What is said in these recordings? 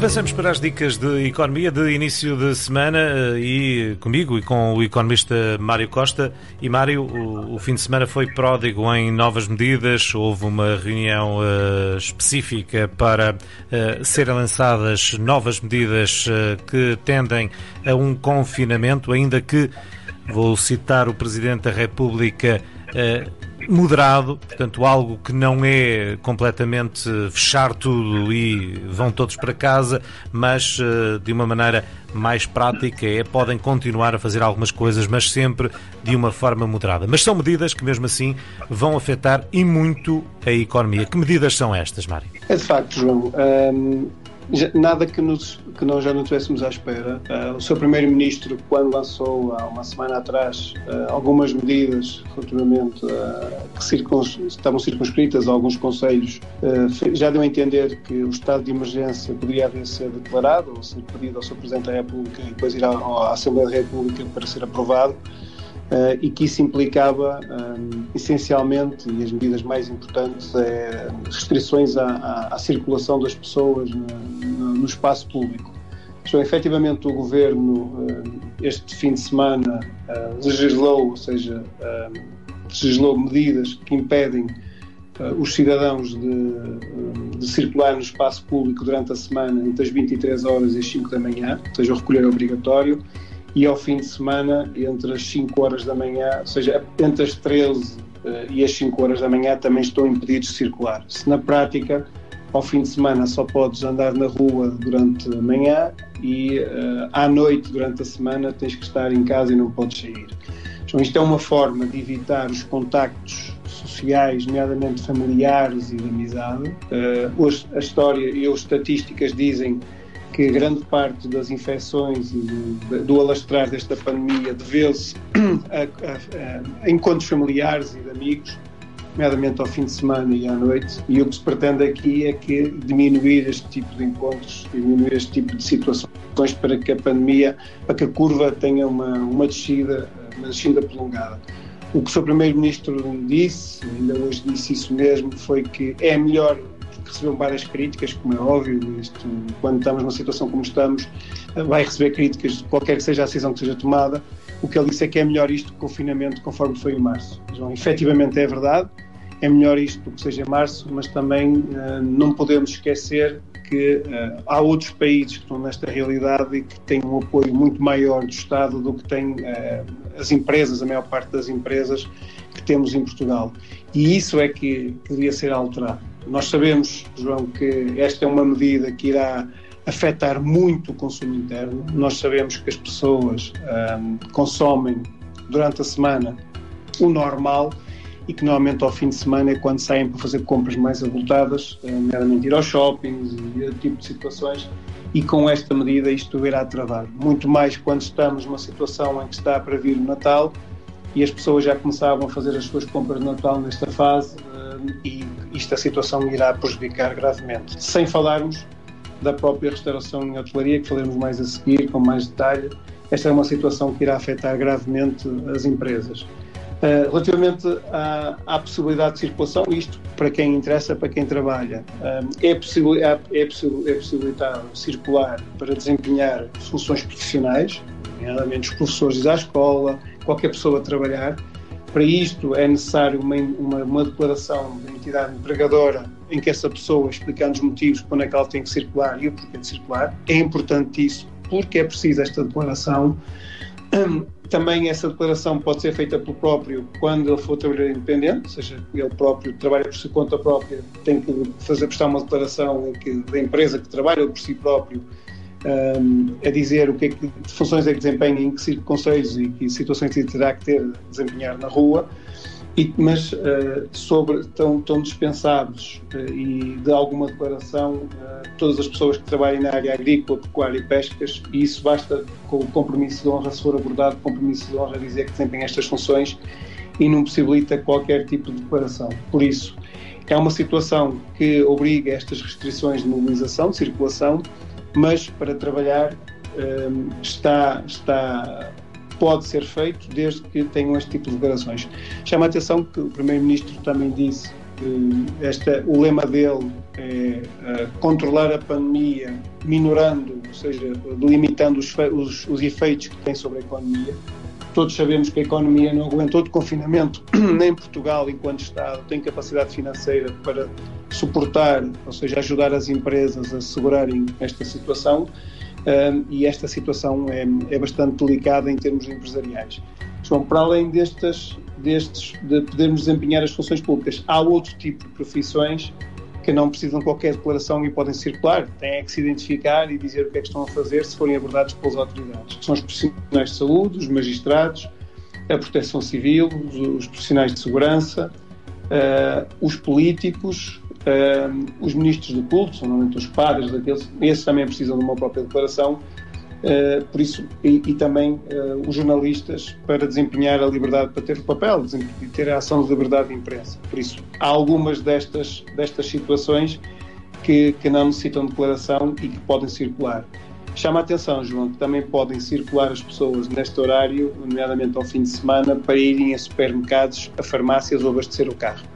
Avançamos para as dicas de economia de início de semana eh, e comigo e com o economista Mário Costa. E Mário, o, o fim de semana foi pródigo em novas medidas. Houve uma reunião uh, específica para uh, serem lançadas novas medidas uh, que tendem a um confinamento, ainda que, vou citar o Presidente da República, moderado, portanto, algo que não é completamente fechar tudo e vão todos para casa, mas eh, de uma maneira mais prática é podem continuar a fazer algumas coisas, mas sempre de uma forma moderada. Mas são medidas que, mesmo assim, vão afetar e muito a economia. Que medidas são estas, Mário? É de facto, João. Um, nada que, nos, que nós já não estivéssemos à espera. Uh, o seu primeiro-ministro, quando lançou há uma semana atrás uh, algumas medidas relativamente uh, que circuns, estavam circunscritas a alguns conselhos, já deu a entender que o estado de emergência poderia haver ser declarado ou ser pedido ao seu Presidente da República e depois ir à, à Assembleia da República para ser aprovado. Uh, e que isso implicava um, essencialmente, e as medidas mais importantes, é restrições à, à, à circulação das pessoas no, no, no espaço público. Então, efetivamente, o governo, este fim de semana, uh, legislou, ou seja, legislou medidas que impedem os cidadãos de, de, circular no espaço público durante a semana entre as 23 horas e as 5 da manhã, ou seja, o recolher obrigatório e ao fim de semana entre as 5 horas da manhã, ou seja, entre as 13 uh, eh, e as 5 horas da manhã também estão impedidos de circular. Se na prática, ao fim de semana só podes andar na rua durante a manhã e uh, à noite, durante a semana, tens que estar em casa e não podes sair. Então, isto é uma forma de evitar os contactos sociais, nomeadamente familiares e de amizade. Uh, hoje, a história e as estatísticas dizem que grande parte das infecções e do, do alastrar desta pandemia deveu-se a, a, a, encontros familiares e de amigos, nomeadamente ao fim de semana e à noite. E o que se pretende aqui é que diminuir este tipo de encontros, diminuir este tipo de situações para que a pandemia, para que a curva tenha uma, uma descida, uma descida prolongada. O que o Sr. Primeiro-Ministro disse, ainda hoje disse isso mesmo, foi que é melhor recebeu várias críticas, como é óbvio, isto, quando estamos numa situação como estamos, vai receber críticas de qualquer que seja a decisão que seja tomada. O que ele disse é que é melhor isto que o confinamento conforme foi em março. João, efetivamente é verdade, é melhor isto do que seja em março, mas também uh, não podemos esquecer que uh, há outros países que estão nesta realidade e que têm um apoio muito maior do Estado do que têm uh, as empresas, a maior parte das empresas que temos em Portugal. E isso é que, devia ser alterado. Nós sabemos, João, que esta é uma medida que irá afetar muito o consumo interno. Nós sabemos que as pessoas um, consomem durante a semana o normal e que normalmente ao fim de semana é quando saem para fazer compras mais avultadas, nomeadamente ir aos shoppings e esse tipo de situações. E com esta medida isto irá travar. Muito mais quando estamos numa situação em que está para vir o Natal e as pessoas já começavam a fazer as suas compras de Natal nesta fase e esta situação irá prejudicar gravemente. Sem falarmos da própria restauração em hotelaria, que falaremos mais a seguir, com mais detalhe. Esta é uma situação que irá afetar gravemente as empresas. Uh, relativamente à, à, possibilidade de circulação, isto para quem interessa, para quem trabalha, uh, é, possil, é, é, possil, é possibilitado circular para desempenhar funções profissionais, nomeadamente os professores à escola, qualquer pessoa a trabalhar, para isto é necessário uma, uma, uma declaração da entidade empregadora em que essa pessoa explicando os motivos quando é que ela tem que circular e o porquê de circular. É importante isso porque é preciso esta declaração. Também essa declaração pode ser feita pelo próprio quando ele for trabalhador independente, ou seja, ele próprio trabalha por sua conta própria, tem que fazer prestar uma declaração em que, da empresa que trabalha por si próprio um, a dizer o que, é que funções é que desempenha, em que conselhos e que situações terá que ter desempenhar na rua, e, mas uh, sobre estão, estão dispensados uh, e de alguma declaração uh, todas as pessoas que trabalhem na área agrícola, pecuária e pescas, e isso basta com o compromisso de honra, se for abordado, compromisso de honra dizer que desempenha estas funções e não possibilita qualquer tipo de declaração. Por isso, é uma situação que obriga estas restrições de mobilização, de circulação, mas para trabalhar um, está, está, pode ser feito desde que tenham este tipo de declarações. Chama a atenção que o Primeiro-Ministro também disse esta, o lema dele é uh, controlar a pandemia, minorando, ou seja, limitando os, os, os, efeitos que tem sobre a economia. Todos sabemos que a economia não aguentou de confinamento, nem Portugal, enquanto Estado, tem capacidade financeira para suportar, ou seja, ajudar as empresas a segurarem esta situação. E esta situação é, é bastante delicada em termos empresariais. João, para além destas, destes, de podermos desempenhar as funções públicas, há outro tipo de profissões que não precisam de qualquer declaração e podem circular. Têm que se identificar e dizer o que é que estão a fazer se forem abordados pelas autoridades. São os profissionais de saúde, os magistrados, a proteção civil, os, profissionais de segurança, uh, os políticos, uh, os ministros do culto, normalmente os padres daqueles, esses também precisam de uma própria declaração Uh, por isso, e, e também uh, os jornalistas para desempenhar a liberdade, para ter o papel e ter a ação de liberdade de imprensa. Por isso, há algumas destas, destas situações que, que não necessitam de declaração e que podem circular. Chama a atenção, João, que também podem circular as pessoas neste horário, nomeadamente ao fim de semana, para irem a supermercados, a farmácias ou abastecer o carro.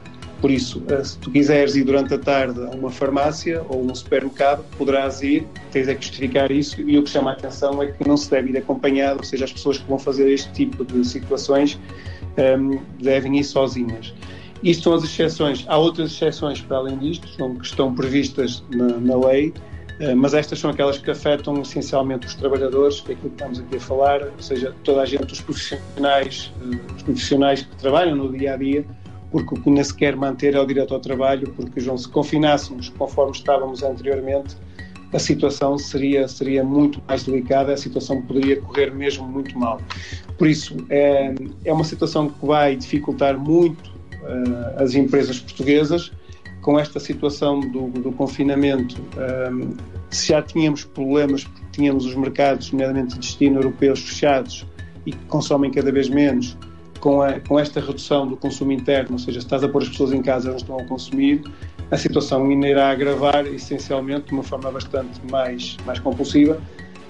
Por isso, eh, se tu quiseres ir durante a tarde a uma farmácia ou um supermercado, poderás ir, tens é que justificar isso e o que chama a atenção é que não se deve ir acompanhado, ou seja, as pessoas que vão fazer este tipo de situações um, ehm, devem ir sozinhas. Isto são as exceções. Há outras exceções para além disto, que estão previstas na, na lei, eh, mas estas são aquelas que afetam essencialmente os trabalhadores, que é aquilo que estamos aqui a falar, ou seja, toda a gente, os profissionais, eh, os profissionais que trabalham no dia a dia, porque o que ainda se quer manter é o direito ao trabalho, porque, João, se confinássemos conforme estávamos anteriormente, a situação seria, seria muito mais delicada, a situação poderia correr mesmo muito mal. Por isso, é, é uma situação que vai dificultar muito uh, as empresas portuguesas. Com esta situação do, do confinamento, um, eh, se já tínhamos problemas, porque tínhamos os mercados, nomeadamente de destino europeus, fechados e que consomem cada vez menos, com, a, com esta redução do consumo interno, ou seja, se estás a pôr as pessoas em casa não estão a consumir, a situação ainda irá agravar essencialmente de uma forma bastante mais, mais compulsiva.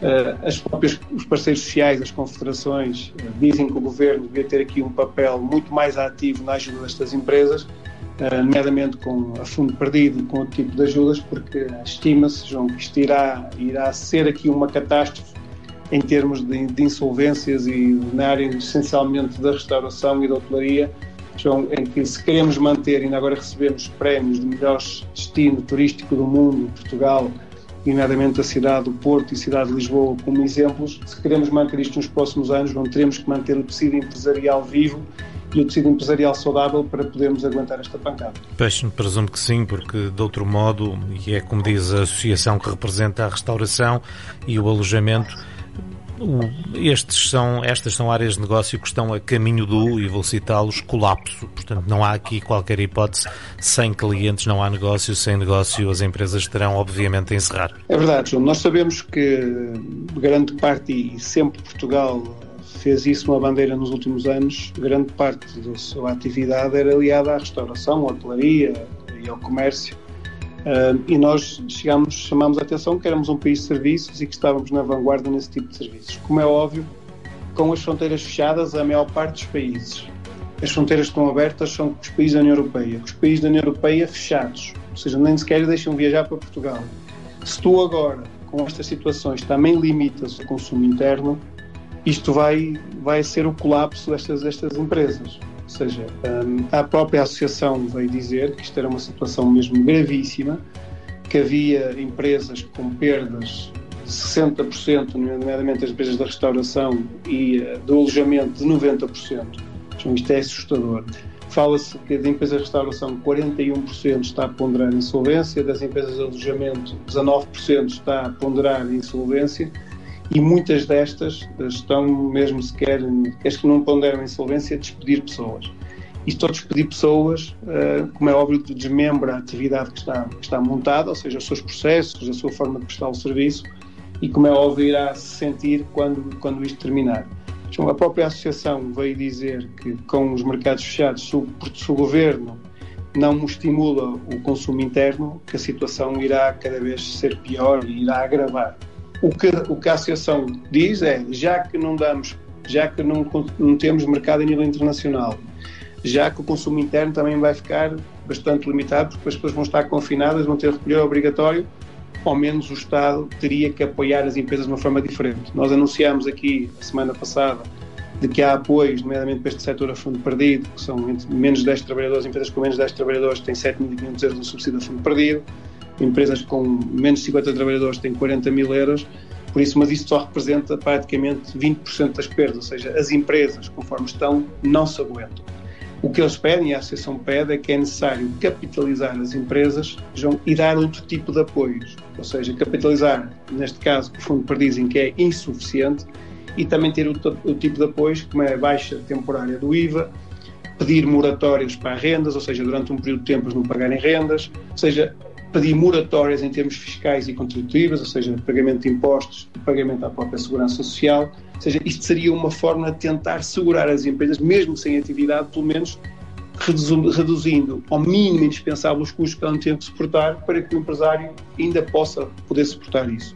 Uh, as próprias, os parceiros sociais, as confederações, uh, dizem que o governo devia ter aqui um papel muito mais ativo na ajuda destas empresas, uh, nomeadamente com a fundo perdido com outro tipo de ajudas, porque estima-se, João, que isto irá, irá ser aqui uma catástrofe em termos de, de, insolvências e na área essencialmente da restauração e da hotelaria, em que se queremos manter, ainda agora recebemos prémios de melhor destino turístico do mundo, Portugal, nomeadamente a cidade do Porto e a cidade de Lisboa como exemplos, se queremos manter isto nos próximos anos, vamos teremos que manter o tecido empresarial vivo e o tecido empresarial saudável para podermos aguentar esta pancada. Peixe, presumo que sim, porque de outro modo, e é como diz a associação que representa a restauração e o alojamento, estes são, estas são áreas de negócio que estão a caminho do, e vou citá-los, colapso. Portanto, não há aqui qualquer hipótese. Sem clientes não há negócio, sem negócio as empresas terão, obviamente, a encerrar. É verdade, João. Nós sabemos que grande parte, e sempre Portugal fez isso uma bandeira nos últimos anos, grande parte da sua atividade era aliada à restauração, à hotelaria e ao comércio Uh, e nós chegamos, chamamos a atenção que éramos um país de serviços e que estávamos na vanguarda nesse tipo de serviços. Como é óbvio, com as fronteiras fechadas, a maior parte dos países, as fronteiras que estão abertas são os países da União Europeia. Os países da União Europeia fechados, ou seja, nem sequer deixam viajar para Portugal. Se tu agora, com estas situações, também limitas o consumo interno, isto vai, vai ser o colapso destas, destas empresas. Ou seja, hum, a própria associação veio dizer que isto era uma situação mesmo gravíssima, que havia empresas com perdas de 60%, nomeadamente as empresas da restauração e eh, do alojamento de 90%. Então, isto é assustador. Fala-se que das empresas de restauração 41% está a ponderar insolvência, das empresas de alojamento 19% está a ponderar insolvência e muitas destas estão mesmo sequer, as que não ponderam insolvência, a despedir pessoas. E estou a despedir pessoas, eh, como é óbvio, desmembra a atividade que está, que está montada, ou seja, os seus processos, a sua forma de prestar o serviço, e como é óbvio, irá se sentir quando, quando isto terminar. Então, a própria associação veio dizer que com os mercados fechados, se o, se o governo não estimula o consumo interno, que a situação irá cada vez ser pior e irá agravar. O que, o que a associação diz é, já que não damos, já que não, não temos mercado a nível internacional, já que o consumo interno também vai ficar bastante limitado, porque as pessoas vão estar confinadas, vão ter recolher obrigatório, ao menos o Estado teria que apoiar as empresas de uma forma diferente. Nós anunciámos aqui, a semana passada, de que há apoios, nomeadamente para este setor a fundo perdido, que são menos de 10 trabalhadores, empresas com menos de 10 trabalhadores têm 7.500 euros de subsídio a fundo perdido, empresas com menos de 50 trabalhadores têm 40 mil euros, por isso, mas isso só representa praticamente 20% das perdas, ou seja, as empresas, conforme estão, não se aguentam. O que eles pedem, e a Associação pede, é que é necessário capitalizar as empresas e dar outro tipo de apoios. Ou seja, capitalizar, neste caso, o fundo perdizem que é insuficiente, e também ter o, o tipo de apoios, como é a baixa temporária do IVA, pedir moratórias para rendas, ou seja, durante um período de tempo não pagarem rendas, ou seja, pedir moratórias em termos fiscais e contributivas, ou seja, pagamento de impostos pagamento à própria segurança social. Ou seja, isto seria uma forma de tentar segurar as empresas, mesmo sem atividade, pelo menos reduzindo ao mínimo indispensável os custos que ela tem que suportar para que o empresário ainda possa poder suportar isso.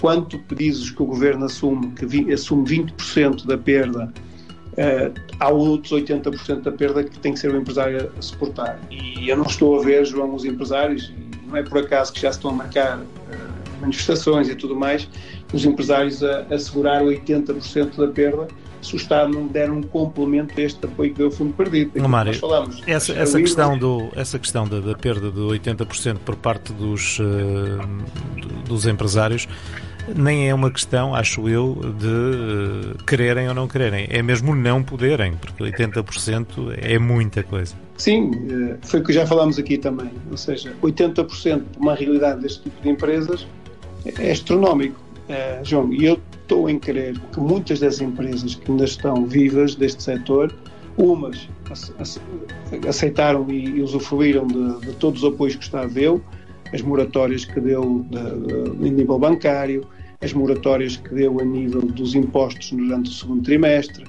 Quanto pedizes que o governo assume, que assume 20% da perda, uh, há outros 80% da perda que tem que ser o empresário a suportar. E eu não estou a ver, João, os empresários, não é por acaso que já se estão a marcar uh, manifestações e tudo mais, os empresários a, assegurar 80% da perda se o Estado não der um complemento a este apoio que deu o fundo perdido. Não, Mário, falamos, essa, essa, questão do, essa questão da, da perda de 80% por parte dos, uh, dos empresários nem é uma questão, acho eu, de uh, quererem ou não quererem. É mesmo não poderem, porque 80% é muita coisa. Sim, uh, foi o que já falámos aqui também. Ou seja, 80% de uma realidade deste tipo de empresas é astronómico. Uh, João, e eu estou em crer que muitas das empresas que ainda estão vivas deste setor, umas aceitaram e usufruíram de, de todos os apoios que o Estado deu, as moratórias que deu de, de, em nível bancário, as moratórias que deu a nível dos impostos durante o segundo trimestre,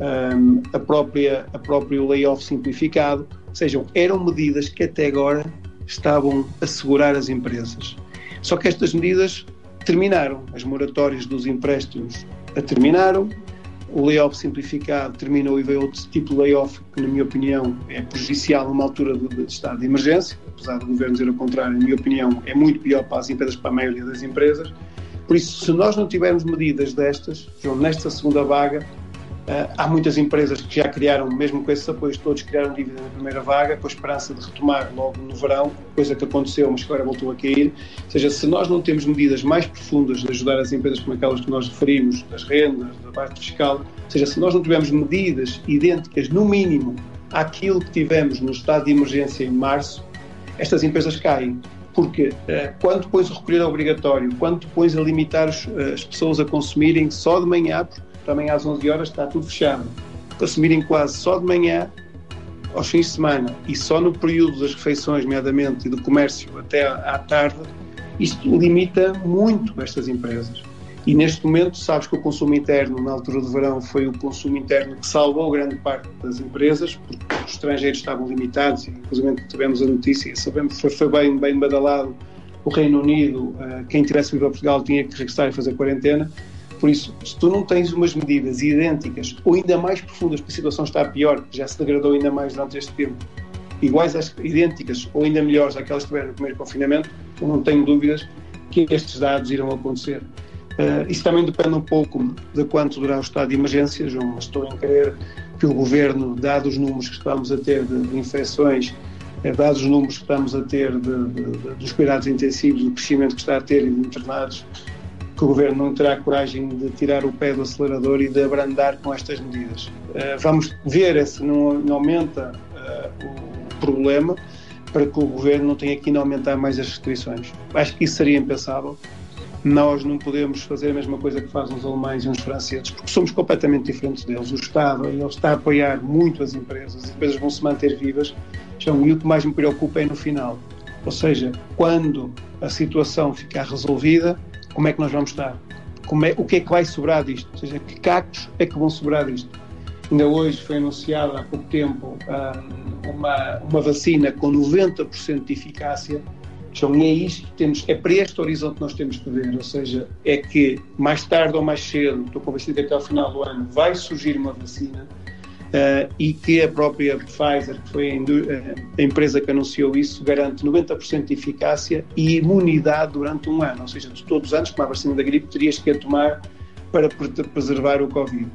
um, a própria a próprio layoff simplificado, ou seja, eram medidas que até agora estavam a segurar as empresas. Só que estas medidas terminaram, as moratórias dos empréstimos terminaram, o layoff simplificado terminou e veio outro tipo de layoff que, na minha opinião, é prejudicial numa altura de, de, estado de emergência, apesar do governo dizer o contrário, na minha opinião, é muito pior para as empresas, para a maioria das empresas. Por isso, se nós não tivermos medidas destas, João, nesta segunda vaga, há muitas empresas que já criaram, mesmo com esses apoios todos, criaram dívida na primeira vaga, com a esperança de retomar logo no verão, coisa que aconteceu, mas que agora voltou a cair. Ou seja, se nós não temos medidas mais profundas de ajudar as empresas como aquelas que nós referimos, das rendas, da parte fiscal, ou seja, se nós não tivermos medidas idênticas, no mínimo, àquilo que tivemos no estado de emergência em março, estas empresas caem. Porque uh, quando pões o recolher obrigatório, quando pões a limitar os, uh, as pessoas a consumirem só de manhã, também às 11 horas está tudo fechado. Consumirem quase só de manhã, aos fins de semana e só no período das refeições, nomeadamente, e do comércio até à tarde, isto limita muito estas empresas. E neste momento, sabes que o consumo interno, na altura do verão, foi o consumo interno que salvou grande parte das empresas, porque os estrangeiros estavam limitados, e inclusive tivemos a notícia, sabemos que foi bem, bem badalado o Reino Unido, eh, quem tivesse vindo a Portugal tinha que regressar e fazer quarentena. Por isso, se tu não tens umas medidas idênticas ou ainda mais profundas, porque a situação está pior, já se degradou ainda mais durante este tempo, iguais às idênticas ou ainda melhores àquelas que tiveram no primeiro confinamento, eu não tenho dúvidas que estes dados irão acontecer. Uh, isso também depende um pouco de quanto durar o estado de emergência, João, mas estou em crer que o Governo, dados os números que estamos a ter de, de infecções, eh, dados os números que estamos a ter de, de, dos cuidados intensivos, do crescimento que está a ter e de internados, que o Governo não terá coragem de tirar o pé do acelerador e de abrandar com estas medidas. Uh, vamos ver se não, aumenta uh, o problema para que o Governo não tenha que ainda aumentar mais as restrições. Acho que isso seria impensável. Nós não podemos fazer a mesma coisa que fazem os alemães e os franceses, porque somos completamente diferentes deles. O Estado ele está a apoiar muito as empresas, as empresas vão se manter vivas, então, e o que mais me preocupa é no final. Ou seja, quando a situação ficar resolvida, como é que nós vamos estar? É, o que é que vai sobrar disto? Ou seja, que cacos é que vão sobrar disto? Ainda hoje foi anunciada há pouco tempo um, uma, uma vacina com 90% de eficácia. Então, é isto que temos, é para este horizonte que nós temos que ver, ou seja, é que mais tarde ou mais cedo, estou convencido que até ao final do ano vai surgir uma vacina uh, e que a própria Pfizer, que foi a, empresa que anunciou isso, garante 90% de eficácia e imunidade durante um ano, ou seja, de todos os anos, como a vacina da gripe, terias que a tomar para preservar o Covid.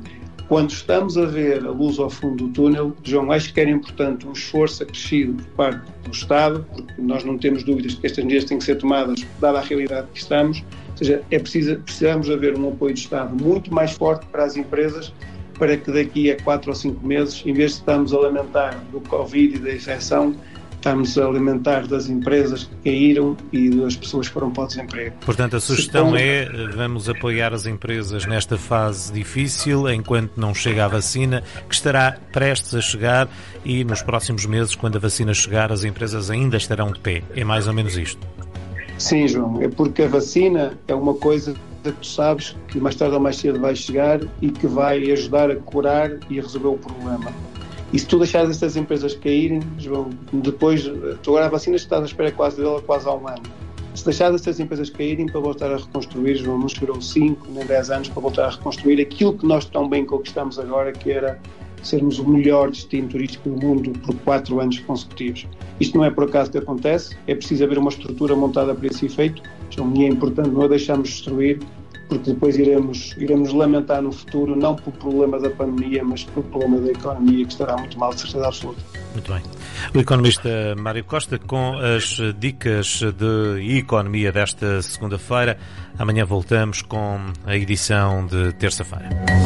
Quando estamos a ver a luz ao fundo do túnel, João, acho que era importante um esforço acrescido por parte do Estado, porque nós não temos dúvidas que estas medidas têm que ser tomadas, dada a realidade que estamos, ou seja, é preciso, precisamos haver um apoio do Estado muito mais forte para as empresas para que daqui a quatro ou cinco meses, em vez de estarmos a lamentar do Covid e da infecção, estamos a alimentar das empresas que caíram e das pessoas que foram para o desemprego. Portanto, a sugestão é vamos apoiar as empresas nesta fase difícil, enquanto não chega a vacina, que estará prestes a chegar e nos próximos meses, quando a vacina chegar, as empresas ainda estarão de pé. É mais ou menos isto. Sim, João, é porque a vacina é uma coisa tu sabes que mais tarde ou mais cedo vai chegar e que vai ajudar a curar e a resolver o problema. E se tu deixares estas empresas caírem, João, depois, tu agora a vacina estás à espera quase dela quase há um ano. Se deixares estas empresas caírem para voltar a reconstruir, João, não esperou 5 nem 10 anos para voltar a reconstruir aquilo que nós tão bem conquistamos agora, que era sermos o melhor destino turístico do mundo por quatro anos consecutivos. Isto não é por acaso que acontece, é preciso haver uma estrutura montada para esse efeito, João, e é importante não a deixarmos destruir porque depois iremos, iremos lamentar no futuro, não pelo problema da pandemia, mas pelo problema da economia, que estará muito mal, de certeza absoluta. Muito bem. O economista Mário Costa com as dicas de economia desta segunda-feira. Amanhã voltamos com a edição de terça-feira.